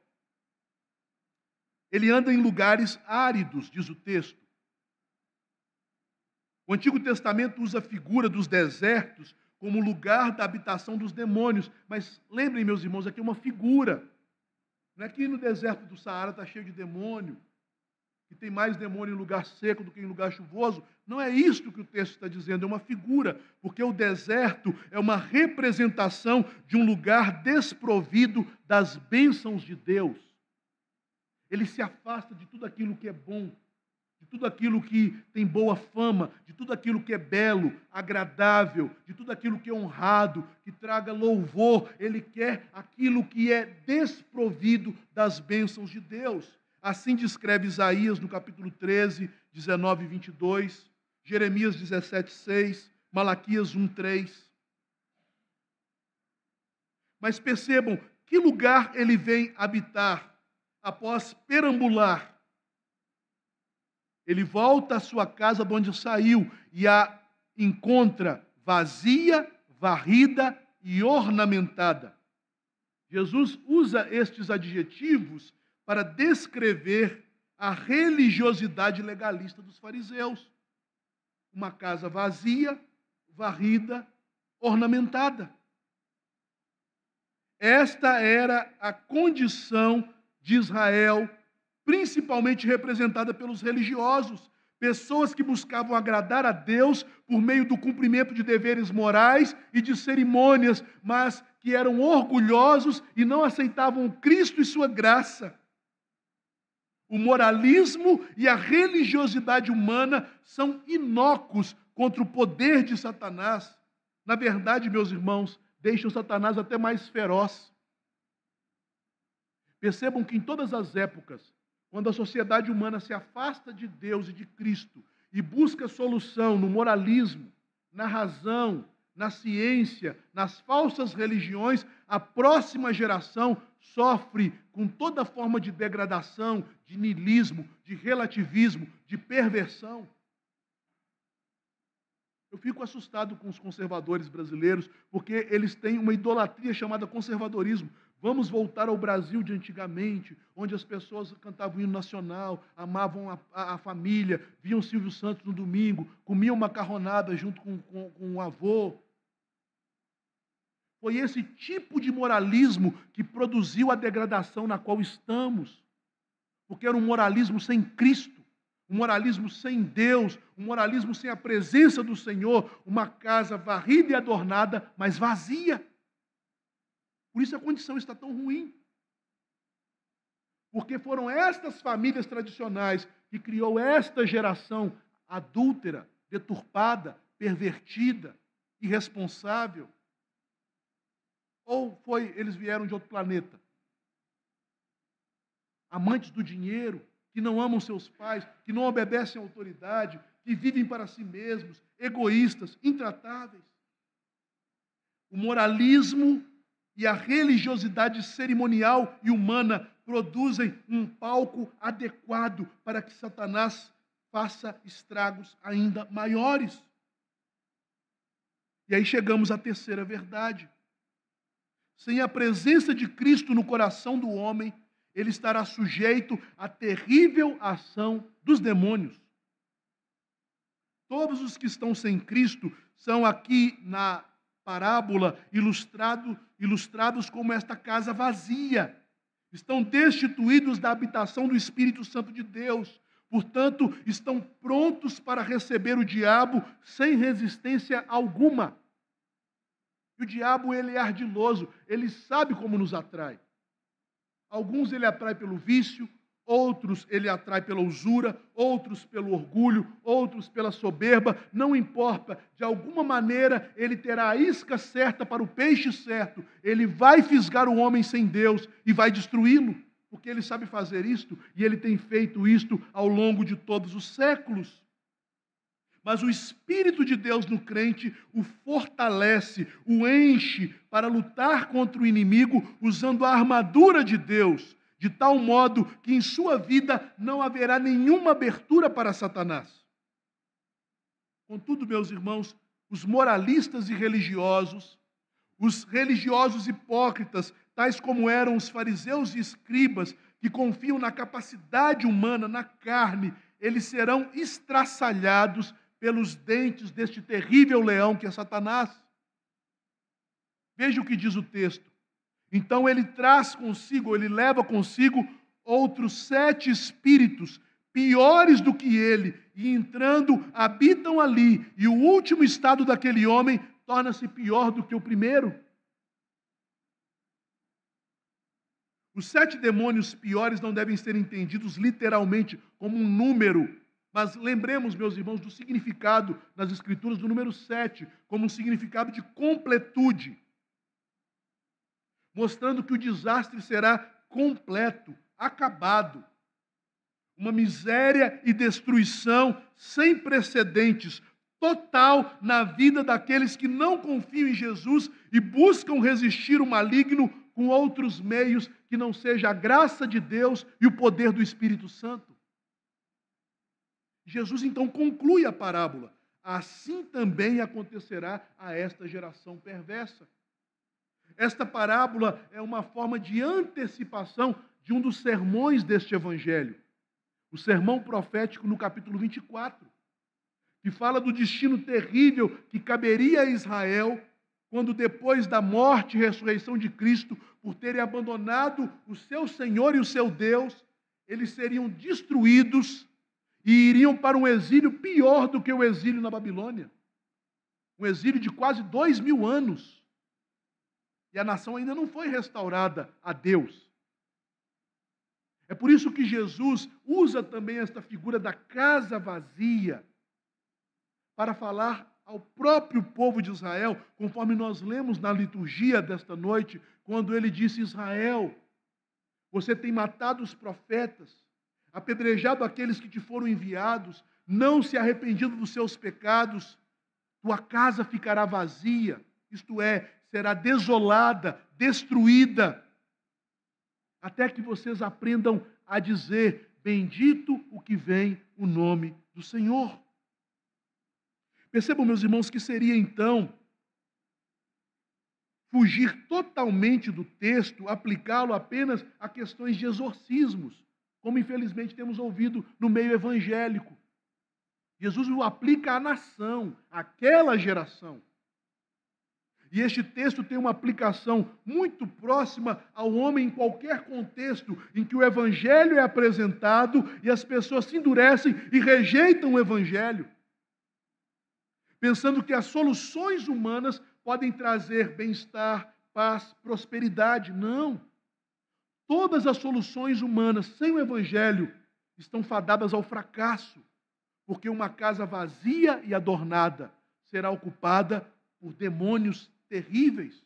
Ele anda em lugares áridos, diz o texto. O Antigo Testamento usa a figura dos desertos como lugar da habitação dos demônios, mas lembrem, meus irmãos, aqui é uma figura. Não é que no deserto do Saara está cheio de demônio, que tem mais demônio em lugar seco do que em lugar chuvoso. Não é isto que o texto está dizendo, é uma figura, porque o deserto é uma representação de um lugar desprovido das bênçãos de Deus. Ele se afasta de tudo aquilo que é bom, de tudo aquilo que tem boa fama, de tudo aquilo que é belo, agradável, de tudo aquilo que é honrado, que traga louvor. Ele quer aquilo que é desprovido das bênçãos de Deus. Assim descreve Isaías no capítulo 13, 19 e 22, Jeremias 17, 6, Malaquias 1, 3. Mas percebam que lugar ele vem habitar após perambular ele volta à sua casa de onde saiu e a encontra vazia, varrida e ornamentada. Jesus usa estes adjetivos para descrever a religiosidade legalista dos fariseus. Uma casa vazia, varrida, ornamentada. Esta era a condição de Israel principalmente representada pelos religiosos, pessoas que buscavam agradar a Deus por meio do cumprimento de deveres morais e de cerimônias, mas que eram orgulhosos e não aceitavam Cristo e sua graça. O moralismo e a religiosidade humana são inócuos contra o poder de Satanás. Na verdade, meus irmãos, deixam Satanás até mais feroz. Percebam que em todas as épocas, quando a sociedade humana se afasta de Deus e de Cristo e busca solução no moralismo, na razão, na ciência, nas falsas religiões, a próxima geração sofre com toda forma de degradação, de nilismo, de relativismo, de perversão. Eu fico assustado com os conservadores brasileiros, porque eles têm uma idolatria chamada conservadorismo. Vamos voltar ao Brasil de antigamente, onde as pessoas cantavam hino nacional, amavam a, a, a família, viam Silvio Santos no domingo, comiam macarronada junto com, com, com o avô. Foi esse tipo de moralismo que produziu a degradação na qual estamos, porque era um moralismo sem Cristo, um moralismo sem Deus, um moralismo sem a presença do Senhor, uma casa varrida e adornada, mas vazia. Por isso a condição está tão ruim. Porque foram estas famílias tradicionais que criou esta geração adúltera, deturpada, pervertida, irresponsável. Ou foi eles vieram de outro planeta? Amantes do dinheiro, que não amam seus pais, que não obedecem à autoridade, que vivem para si mesmos, egoístas, intratáveis. O moralismo e a religiosidade cerimonial e humana produzem um palco adequado para que Satanás faça estragos ainda maiores. E aí chegamos à terceira verdade. Sem a presença de Cristo no coração do homem, ele estará sujeito à terrível ação dos demônios. Todos os que estão sem Cristo são aqui na parábola ilustrado, ilustrados como esta casa vazia. Estão destituídos da habitação do Espírito Santo de Deus. Portanto, estão prontos para receber o diabo sem resistência alguma. E o diabo, ele é ardiloso, ele sabe como nos atrai. Alguns ele atrai pelo vício, outros ele atrai pela usura, outros pelo orgulho, outros pela soberba, não importa, de alguma maneira ele terá a isca certa para o peixe certo, ele vai fisgar o homem sem Deus e vai destruí-lo, porque ele sabe fazer isto e ele tem feito isto ao longo de todos os séculos. Mas o Espírito de Deus no crente o fortalece, o enche para lutar contra o inimigo usando a armadura de Deus, de tal modo que em sua vida não haverá nenhuma abertura para Satanás. Contudo, meus irmãos, os moralistas e religiosos, os religiosos hipócritas tais como eram os fariseus e escribas, que confiam na capacidade humana, na carne, eles serão estraçalhados pelos dentes deste terrível leão que é Satanás. Veja o que diz o texto. Então ele traz consigo, ele leva consigo outros sete espíritos piores do que ele, e entrando, habitam ali, e o último estado daquele homem torna-se pior do que o primeiro. Os sete demônios piores não devem ser entendidos literalmente como um número, mas lembremos, meus irmãos, do significado nas Escrituras do número sete, como um significado de completude, mostrando que o desastre será completo, acabado. Uma miséria e destruição sem precedentes, total na vida daqueles que não confiam em Jesus e buscam resistir o maligno com outros meios que não seja a graça de Deus e o poder do Espírito Santo. Jesus então conclui a parábola. Assim também acontecerá a esta geração perversa. Esta parábola é uma forma de antecipação de um dos sermões deste evangelho. O sermão profético no capítulo 24, que fala do destino terrível que caberia a Israel quando depois da morte e ressurreição de Cristo, por terem abandonado o seu Senhor e o seu Deus, eles seriam destruídos e iriam para um exílio pior do que o exílio na Babilônia. Um exílio de quase dois mil anos. E a nação ainda não foi restaurada a Deus. É por isso que Jesus usa também esta figura da casa vazia para falar ao próprio povo de Israel, conforme nós lemos na liturgia desta noite, quando ele disse: Israel, você tem matado os profetas, apedrejado aqueles que te foram enviados, não se arrependido dos seus pecados, tua casa ficará vazia, isto é, será desolada, destruída, até que vocês aprendam a dizer: Bendito o que vem o nome do Senhor. Percebam, meus irmãos, que seria então fugir totalmente do texto, aplicá-lo apenas a questões de exorcismos, como infelizmente temos ouvido no meio evangélico. Jesus o aplica à nação, àquela geração. E este texto tem uma aplicação muito próxima ao homem em qualquer contexto em que o evangelho é apresentado e as pessoas se endurecem e rejeitam o evangelho pensando que as soluções humanas podem trazer bem-estar, paz, prosperidade. Não. Todas as soluções humanas sem o Evangelho estão fadadas ao fracasso, porque uma casa vazia e adornada será ocupada por demônios terríveis.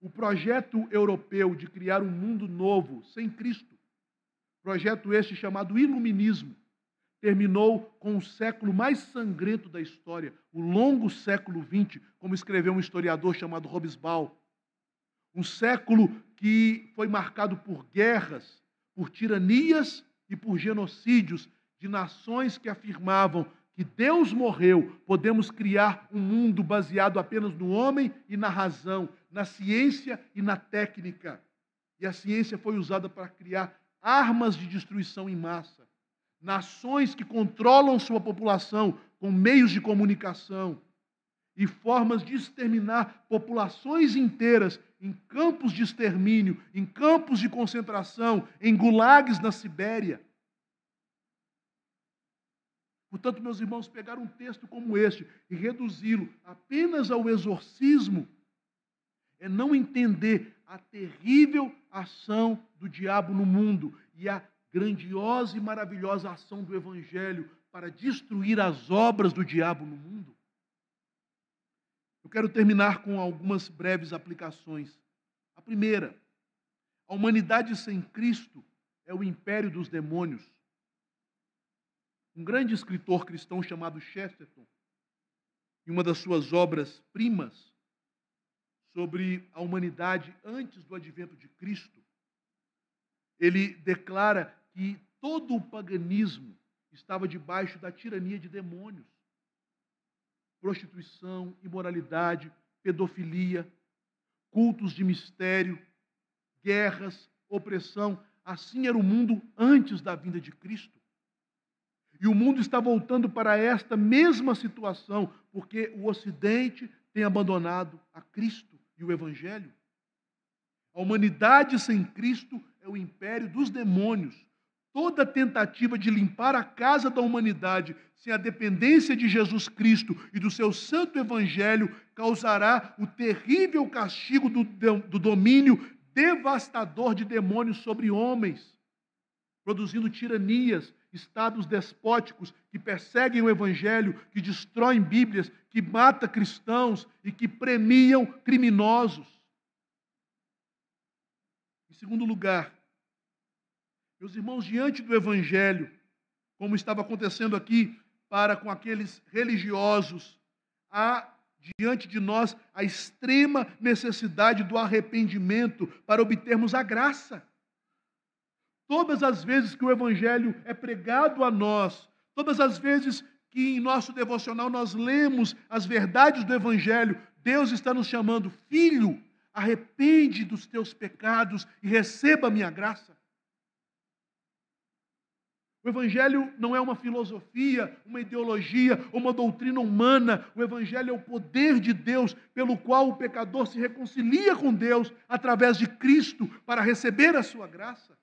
O projeto europeu de criar um mundo novo sem Cristo, projeto este chamado Iluminismo, terminou com o século mais sangrento da história, o longo século XX, como escreveu um historiador chamado Robesbal. Um século que foi marcado por guerras, por tiranias e por genocídios de nações que afirmavam que Deus morreu, podemos criar um mundo baseado apenas no homem e na razão, na ciência e na técnica. E a ciência foi usada para criar armas de destruição em massa nações que controlam sua população com meios de comunicação e formas de exterminar populações inteiras em campos de extermínio, em campos de concentração, em gulags na Sibéria. Portanto, meus irmãos, pegar um texto como este e reduzi-lo apenas ao exorcismo é não entender a terrível ação do diabo no mundo e a grandiosa e maravilhosa ação do Evangelho para destruir as obras do diabo no mundo? Eu quero terminar com algumas breves aplicações. A primeira, A humanidade sem Cristo é o império dos demônios. Um grande escritor cristão chamado Chesterton, em uma das suas obras primas sobre a humanidade antes do advento de Cristo, ele declara que todo o paganismo estava debaixo da tirania de demônios. Prostituição, imoralidade, pedofilia, cultos de mistério, guerras, opressão. Assim era o mundo antes da vinda de Cristo. E o mundo está voltando para esta mesma situação, porque o Ocidente tem abandonado a Cristo e o Evangelho. A humanidade sem Cristo é o império dos demônios. Toda tentativa de limpar a casa da humanidade sem a dependência de Jesus Cristo e do seu santo Evangelho causará o terrível castigo do, do domínio devastador de demônios sobre homens, produzindo tiranias, estados despóticos que perseguem o evangelho, que destroem Bíblias, que matam cristãos e que premiam criminosos. Em segundo lugar, meus irmãos, diante do evangelho, como estava acontecendo aqui para com aqueles religiosos, há diante de nós a extrema necessidade do arrependimento para obtermos a graça. Todas as vezes que o Evangelho é pregado a nós, todas as vezes que em nosso devocional nós lemos as verdades do Evangelho, Deus está nos chamando, filho, arrepende dos teus pecados e receba a minha graça. O Evangelho não é uma filosofia, uma ideologia, uma doutrina humana. O Evangelho é o poder de Deus pelo qual o pecador se reconcilia com Deus através de Cristo para receber a sua graça.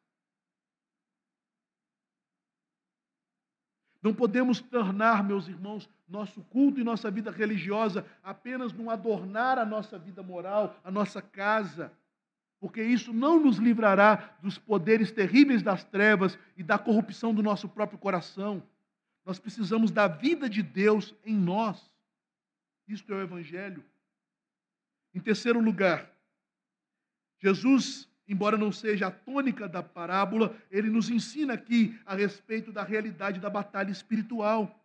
Não podemos tornar, meus irmãos, nosso culto e nossa vida religiosa apenas num adornar a nossa vida moral, a nossa casa porque isso não nos livrará dos poderes terríveis das trevas e da corrupção do nosso próprio coração. Nós precisamos da vida de Deus em nós. Isto é o Evangelho. Em terceiro lugar, Jesus, embora não seja a tônica da parábola, ele nos ensina aqui a respeito da realidade da batalha espiritual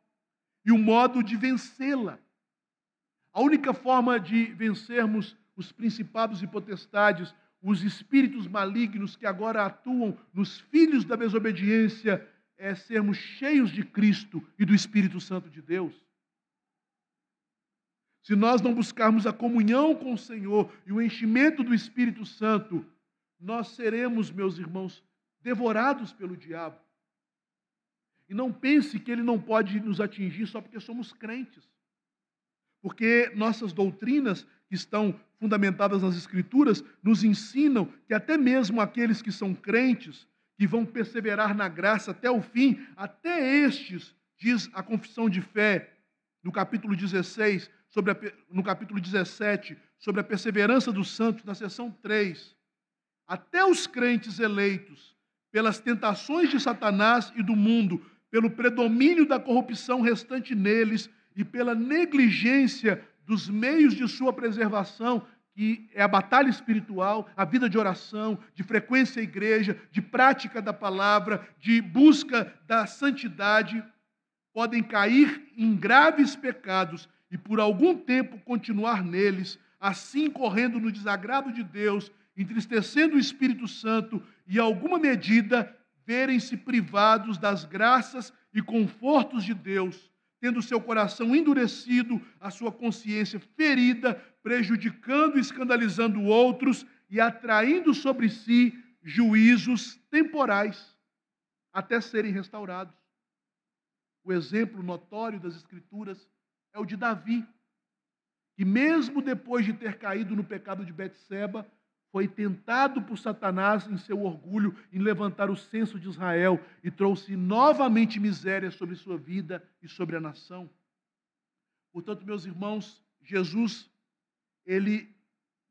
e o modo de vencê-la. A única forma de vencermos os principados e potestades, os espíritos malignos que agora atuam nos filhos da desobediência é sermos cheios de Cristo e do Espírito Santo de Deus. Se nós não buscarmos a comunhão com o Senhor e o enchimento do Espírito Santo, nós seremos, meus irmãos, devorados pelo diabo. E não pense que ele não pode nos atingir só porque somos crentes. Porque nossas doutrinas que estão fundamentadas nas Escrituras, nos ensinam que até mesmo aqueles que são crentes, que vão perseverar na graça até o fim, até estes, diz a confissão de fé, no capítulo 16, sobre a, no capítulo 17, sobre a perseverança dos santos, na seção 3, até os crentes eleitos, pelas tentações de Satanás e do mundo, pelo predomínio da corrupção restante neles e pela negligência dos meios de sua preservação, que é a batalha espiritual, a vida de oração, de frequência à igreja, de prática da palavra, de busca da santidade, podem cair em graves pecados e por algum tempo continuar neles, assim correndo no desagrado de Deus, entristecendo o Espírito Santo e, em alguma medida, verem-se privados das graças e confortos de Deus tendo seu coração endurecido, a sua consciência ferida, prejudicando e escandalizando outros e atraindo sobre si juízos temporais, até serem restaurados. O exemplo notório das Escrituras é o de Davi, que, mesmo depois de ter caído no pecado de Betseba, foi tentado por Satanás em seu orgulho em levantar o censo de Israel e trouxe novamente miséria sobre sua vida e sobre a nação. Portanto, meus irmãos, Jesus, ele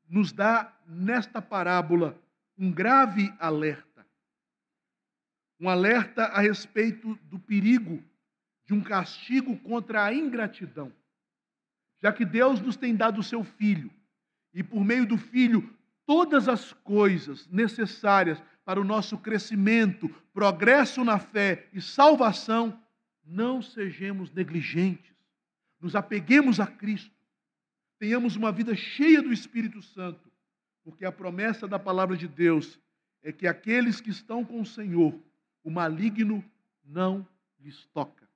nos dá nesta parábola um grave alerta. Um alerta a respeito do perigo de um castigo contra a ingratidão. Já que Deus nos tem dado o seu filho, e por meio do filho todas as coisas necessárias para o nosso crescimento, progresso na fé e salvação, não sejamos negligentes. Nos apeguemos a Cristo. Tenhamos uma vida cheia do Espírito Santo, porque a promessa da palavra de Deus é que aqueles que estão com o Senhor, o maligno não lhes toca.